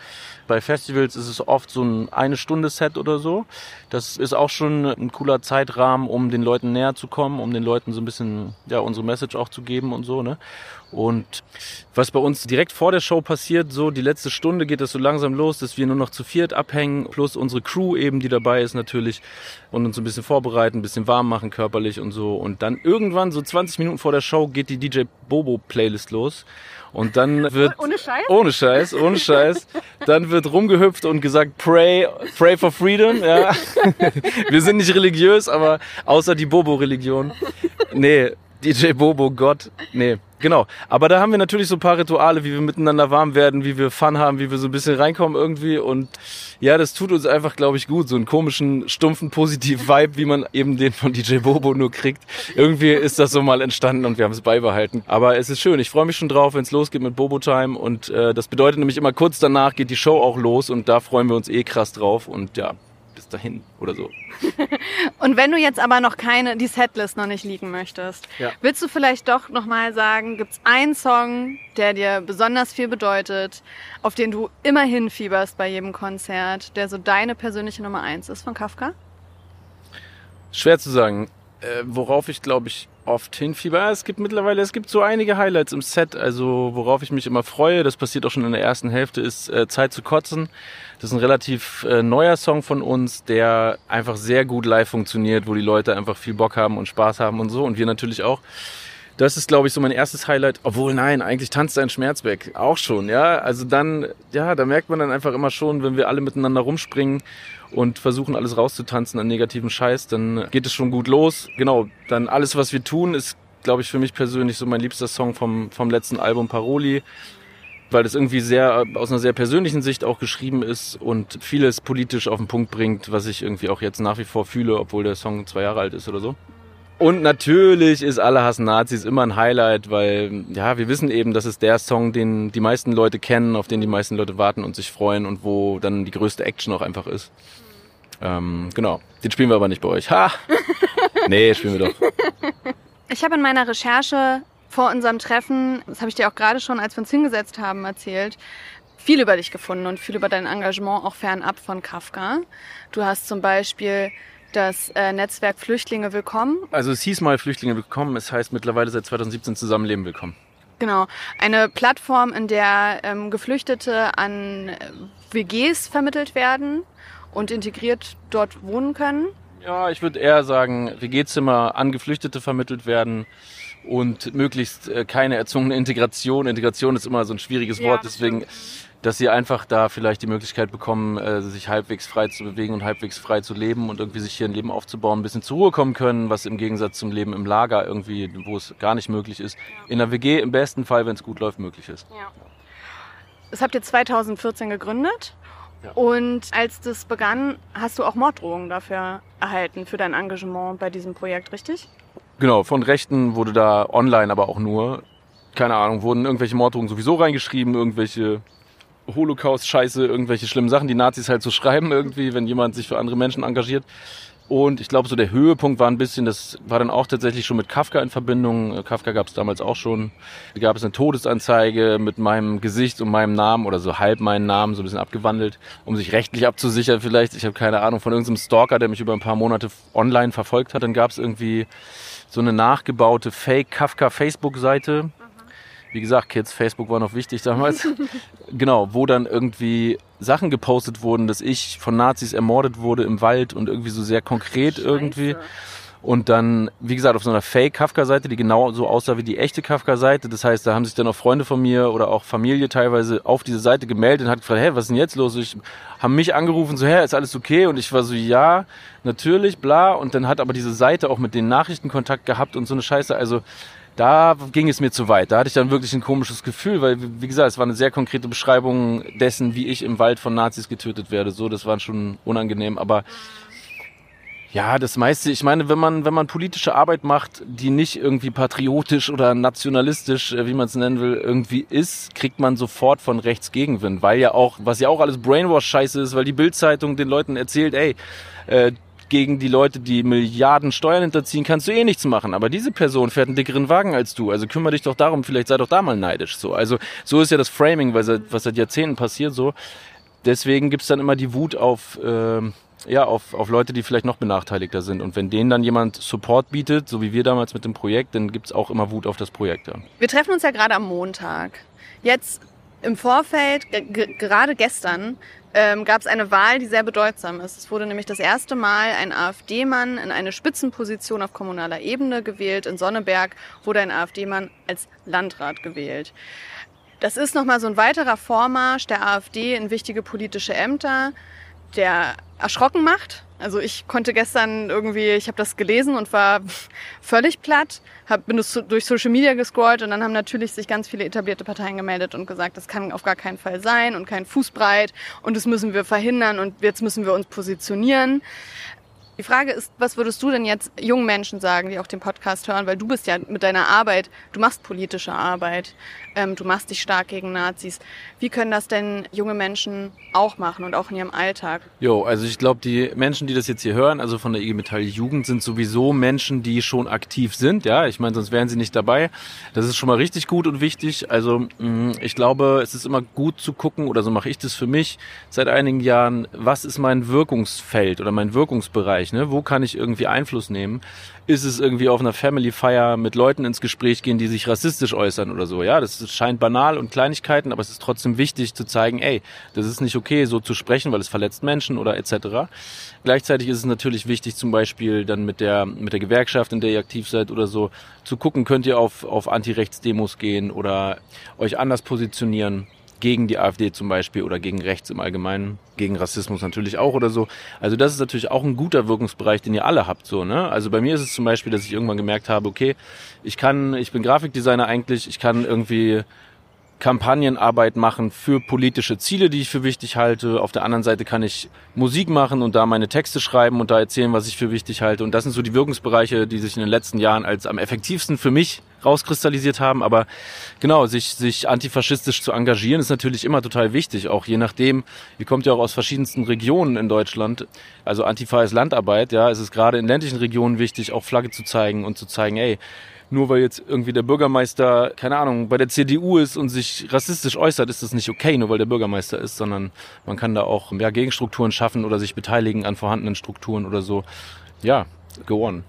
Bei Festivals ist es oft so ein eine Stunde Set oder so. Das ist auch schon ein cooler Zeitrahmen, um den Leuten näher zu kommen, um den Leuten so ein bisschen ja unsere Message auch zu geben und so ne. Und was bei uns direkt vor der Show passiert, so die letzte Stunde geht es so langsam los, dass wir nur noch zu viert abhängen, plus unsere Crew eben, die dabei ist natürlich und uns ein bisschen vorbereiten, ein bisschen warm machen körperlich und so. Und dann irgendwann, so 20 Minuten vor der Show, geht die DJ Bobo Playlist los. Und dann wird (laughs) Ohne Scheiß? ohne Scheiß, ohne Scheiß, dann wird rumgehüpft und gesagt pray, pray for freedom. Ja, (laughs) wir sind nicht religiös, aber außer die Bobo-Religion. Nee, DJ Bobo, Gott, nee, genau. Aber da haben wir natürlich so ein paar Rituale, wie wir miteinander warm werden, wie wir Fun haben, wie wir so ein bisschen reinkommen irgendwie. Und ja, das tut uns einfach, glaube ich, gut. So einen komischen, stumpfen, positiven Vibe, wie man eben den von DJ Bobo nur kriegt. Irgendwie ist das so mal entstanden und wir haben es beibehalten. Aber es ist schön. Ich freue mich schon drauf, wenn es losgeht mit Bobo Time. Und äh, das bedeutet nämlich immer kurz danach geht die Show auch los und da freuen wir uns eh krass drauf. Und ja, bis dahin oder so. (laughs) Und wenn du jetzt aber noch keine, die Setlist noch nicht liegen möchtest, Ja. willst du vielleicht doch nochmal sagen, gibt's einen Song, der dir besonders viel bedeutet, auf den du immer hinfieberst bei jedem Konzert, der so deine persönliche Nummer eins ist von Kafka? Schwer zu sagen. Äh, worauf ich, glaube ich, oft hinfieber. Ja, Es gibt mittlerweile, es gibt so einige Highlights im Set. Also worauf ich mich immer freue, das passiert auch schon in der ersten Hälfte, ist äh, Zeit zu kotzen. Das ist ein relativ äh, neuer Song von uns, der einfach sehr gut live funktioniert, wo die Leute einfach viel Bock haben und Spaß haben und so. Und wir natürlich auch. Das ist, glaube ich, so mein erstes Highlight. Obwohl, nein, eigentlich tanzt ein Schmerz weg. Auch schon, ja. Also dann, ja, da merkt man dann einfach immer schon, wenn wir alle miteinander rumspringen und versuchen, alles rauszutanzen an negativen Scheiß, dann geht es schon gut los. Genau, dann alles, was wir tun, ist, glaube ich, für mich persönlich so mein liebster Song vom, vom letzten Album Paroli weil das irgendwie sehr aus einer sehr persönlichen Sicht auch geschrieben ist und vieles politisch auf den Punkt bringt, was ich irgendwie auch jetzt nach wie vor fühle, obwohl der Song zwei Jahre alt ist oder so. Und natürlich ist Alle hassen Nazis immer ein Highlight, weil ja, wir wissen eben, das ist der Song, den die meisten Leute kennen, auf den die meisten Leute warten und sich freuen und wo dann die größte Action auch einfach ist. Ähm, genau. Den spielen wir aber nicht bei euch. Ha! (laughs) Nee, spielen wir doch. Ich habe in meiner Recherche vor unserem Treffen, das habe ich dir auch gerade schon, als wir uns hingesetzt haben, erzählt, viel über dich gefunden und viel über dein Engagement auch fernab von Kafka. Du hast zum Beispiel das äh, Netzwerk Flüchtlinge Willkommen Also es hieß mal Flüchtlinge willkommen, es heißt mittlerweile seit 2017 Zusammenleben willkommen. Genau, eine Plattform, in der ähm, Geflüchtete an äh, WGs vermittelt werden und integriert dort wohnen können. Ja, ich würde eher sagen, WG-Zimmer an Geflüchtete vermittelt werden und möglichst äh, keine erzwungene Integration. Integration ist immer so ein schwieriges Ja, Wort, das deswegen, dass sie einfach da vielleicht die Möglichkeit bekommen, äh, sich halbwegs frei zu bewegen und halbwegs frei zu leben und irgendwie sich hier ein Leben aufzubauen, ein bisschen zur Ruhe kommen können, was im Gegensatz zum Leben im Lager irgendwie, wo es gar nicht möglich ist, in der WG im besten Fall, wenn es gut läuft, möglich ist. Das habt ihr 2014 gegründet. Ja. Und als das begann, hast du auch Morddrohungen dafür erhalten, für dein Engagement bei diesem Projekt, richtig? Genau, von Rechten wurde da online aber auch nur, keine Ahnung, wurden irgendwelche Morddrohungen sowieso reingeschrieben, irgendwelche Holocaust-Scheiße, irgendwelche schlimmen Sachen, die Nazis halt so (laughs) schreiben irgendwie, wenn jemand sich für andere Menschen engagiert. Und ich glaube, so der Höhepunkt war ein bisschen, das war dann auch tatsächlich schon mit Kafka in Verbindung. Kafka gab es damals auch schon. Da gab es eine Todesanzeige mit meinem Gesicht und meinem Namen oder so halb meinen Namen, so ein bisschen abgewandelt, um sich rechtlich abzusichern vielleicht. Ich habe keine Ahnung von irgendeinem Stalker, der mich über ein paar Monate online verfolgt hat. Dann gab es irgendwie so eine nachgebaute Fake-Kafka-Facebook-Seite. Wie gesagt, Kids, Facebook war noch wichtig damals. (laughs) genau, wo dann irgendwie Sachen gepostet wurden, dass ich von Nazis ermordet wurde im Wald und irgendwie so sehr konkret irgendwie. Und dann, wie gesagt, auf so einer Fake-Kafka-Seite, die genau so aussah wie die echte Kafka-Seite. Das heißt, da haben sich dann auch Freunde von mir oder auch Familie teilweise auf diese Seite gemeldet und hat gefragt, hä, was ist denn jetzt los? Ich, haben mich angerufen, so, hä, ist alles okay? Und ich war so, ja, natürlich, bla. Und dann hat aber diese Seite auch mit den Nachrichten Kontakt gehabt und so eine Scheiße. Also, da ging es mir zu weit. Da hatte ich dann wirklich ein komisches Gefühl, weil, wie gesagt, es war eine sehr konkrete Beschreibung dessen, wie ich im Wald von Nazis getötet werde. So, das war schon unangenehm. Aber Ja, das meiste, ich meine, wenn man, wenn man politische Arbeit macht, die nicht irgendwie patriotisch oder nationalistisch, äh, wie man es nennen will, irgendwie ist, kriegt man sofort von rechts Gegenwind, weil ja auch, was ja auch alles Brainwash-Scheiße ist, weil die Bildzeitung den Leuten erzählt, ey, äh, gegen die Leute, die Milliarden Steuern hinterziehen, kannst du eh nichts machen. Aber diese Person fährt einen dickeren Wagen als du. Also kümmere dich doch darum, vielleicht sei doch da mal neidisch. So, also so ist ja das Framing, was seit, was seit Jahrzehnten passiert. So, deswegen gibt's dann immer die Wut auf äh, ja, auf, auf Leute, die vielleicht noch benachteiligter sind. Und wenn denen dann jemand Support bietet, so wie wir damals mit dem Projekt, dann gibt's auch immer Wut auf das Projekt. Ja. Wir treffen uns ja gerade am Montag. Jetzt im Vorfeld, gerade gestern, ähm, gab es eine Wahl, die sehr bedeutsam ist. Es wurde nämlich das erste Mal ein AfD-Mann in eine Spitzenposition auf kommunaler Ebene gewählt. In Sonneberg wurde ein AfD-Mann als Landrat gewählt. Das ist nochmal so ein weiterer Vormarsch der AfD in wichtige politische Ämter der erschrocken macht. Also ich konnte gestern irgendwie, ich habe das gelesen und war (laughs) völlig platt, hab, bin durch Social Media gescrollt und dann haben natürlich sich ganz viele etablierte Parteien gemeldet und gesagt, das kann auf gar keinen Fall sein und kein Fußbreit und das müssen wir verhindern und jetzt müssen wir uns positionieren. Die Frage ist, was würdest du denn jetzt jungen Menschen sagen, die auch den Podcast hören, weil du bist ja mit deiner Arbeit, du machst politische Arbeit, ähm, du machst dich stark gegen Nazis. Wie können das denn junge Menschen auch machen und auch in ihrem Alltag? Jo, also ich glaube, die Menschen, die das jetzt hier hören, also von der IG Metall Jugend, sind sowieso Menschen, die schon aktiv sind. Ja, ich meine, sonst wären sie nicht dabei. Das ist schon mal richtig gut und wichtig. Also mm, ich glaube, es ist immer gut zu gucken, oder so mache ich das für mich seit einigen Jahren, was ist mein Wirkungsfeld oder mein Wirkungsbereich? Bereich. Ne? Wo kann ich irgendwie Einfluss nehmen? Ist es irgendwie auf einer Family Fire mit Leuten ins Gespräch gehen, die sich rassistisch äußern oder so? Ja, das scheint banal und Kleinigkeiten, aber es ist trotzdem wichtig zu zeigen, ey, das ist nicht okay, so zu sprechen, weil es verletzt Menschen oder etc. Gleichzeitig ist es natürlich wichtig, zum Beispiel dann mit der mit der Gewerkschaft, in der ihr aktiv seid oder so, zu gucken, könnt ihr auf auf Anti-Rechts-Demos gehen oder euch anders positionieren gegen die AfD zum Beispiel oder gegen rechts im Allgemeinen, gegen Rassismus natürlich auch oder so. Also das ist natürlich auch ein guter Wirkungsbereich, den ihr alle habt, so, ne? Also bei mir ist es zum Beispiel, dass ich irgendwann gemerkt habe, okay, ich kann, ich bin Grafikdesigner eigentlich, ich kann irgendwie Kampagnenarbeit machen für politische Ziele, die ich für wichtig halte. Auf der anderen Seite kann ich Musik machen und da meine Texte schreiben und da erzählen, was ich für wichtig halte. Und das sind so die Wirkungsbereiche, die sich in den letzten Jahren als am effektivsten für mich rauskristallisiert haben. Aber genau, sich, sich antifaschistisch zu engagieren, ist natürlich immer total wichtig. Auch je nachdem, ihr kommt ja auch aus verschiedensten Regionen in Deutschland. Also Antifa ist Landarbeit, ja. Es ist gerade in ländlichen Regionen wichtig, auch Flagge zu zeigen und zu zeigen, ey, nur weil jetzt irgendwie der Bürgermeister, keine Ahnung, bei der CDU ist und sich rassistisch äußert, ist das nicht okay, nur weil der Bürgermeister ist, sondern man kann da auch ja, Gegenstrukturen schaffen oder sich beteiligen an vorhandenen Strukturen oder so. Ja, go on.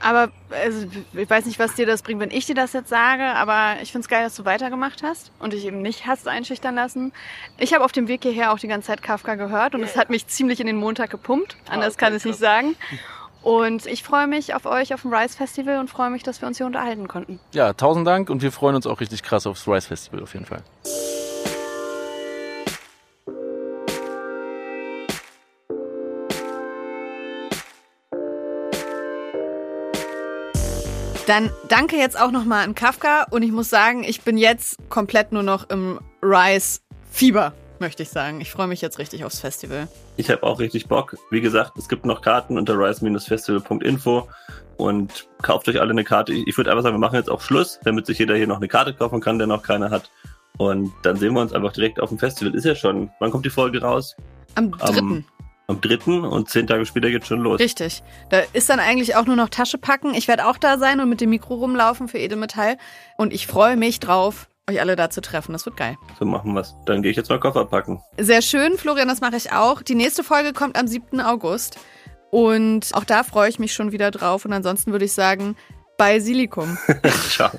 Aber also, ich weiß nicht, was dir das bringt, wenn ich dir das jetzt sage, aber ich finde es geil, dass du weitergemacht hast und dich eben nicht hast einschüchtern lassen. Ich habe auf dem Weg hierher auch die ganze Zeit Kafka gehört und es hat mich ziemlich in den Montag gepumpt. Anders ah, okay, kann ich nicht sagen. Und ich freue mich auf euch auf dem Rise Festival und freue mich, dass wir uns hier unterhalten konnten. Ja, tausend Dank und wir freuen uns auch richtig krass aufs Rise Festival auf jeden Fall. Dann danke jetzt auch nochmal an Kafka und ich muss sagen, ich bin jetzt komplett nur noch im Rise-Fieber möchte ich sagen. Ich freue mich jetzt richtig aufs Festival. Ich habe auch richtig Bock. Wie gesagt, es gibt noch Karten unter rise-festival.info und kauft euch alle eine Karte. Ich würde einfach sagen, wir machen jetzt auch Schluss, damit sich jeder hier noch eine Karte kaufen kann, der noch keine hat. Und dann sehen wir uns einfach direkt auf dem Festival. Ist ja schon. Wann kommt die Folge raus? Am 3. Am, am 3. und zehn Tage später geht's schon los. Richtig. Da ist dann eigentlich auch nur noch Tasche packen. Ich werde auch da sein und mit dem Mikro rumlaufen für Edelmetall. Und ich freue mich drauf, euch alle da zu treffen. Das wird geil. So machen wir's. Dann gehe ich jetzt mal Koffer packen. Sehr schön, Florian, das mache ich auch. Die nächste Folge kommt am 7. August. Und auch da freue ich mich schon wieder drauf. Und ansonsten würde ich sagen, bei Silikum. (laughs) Ciao.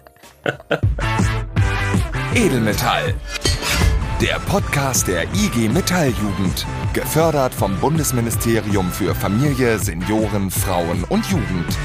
Edelmetall. Der Podcast der IG Metalljugend. Gefördert vom Bundesministerium für Familie, Senioren, Frauen und Jugend.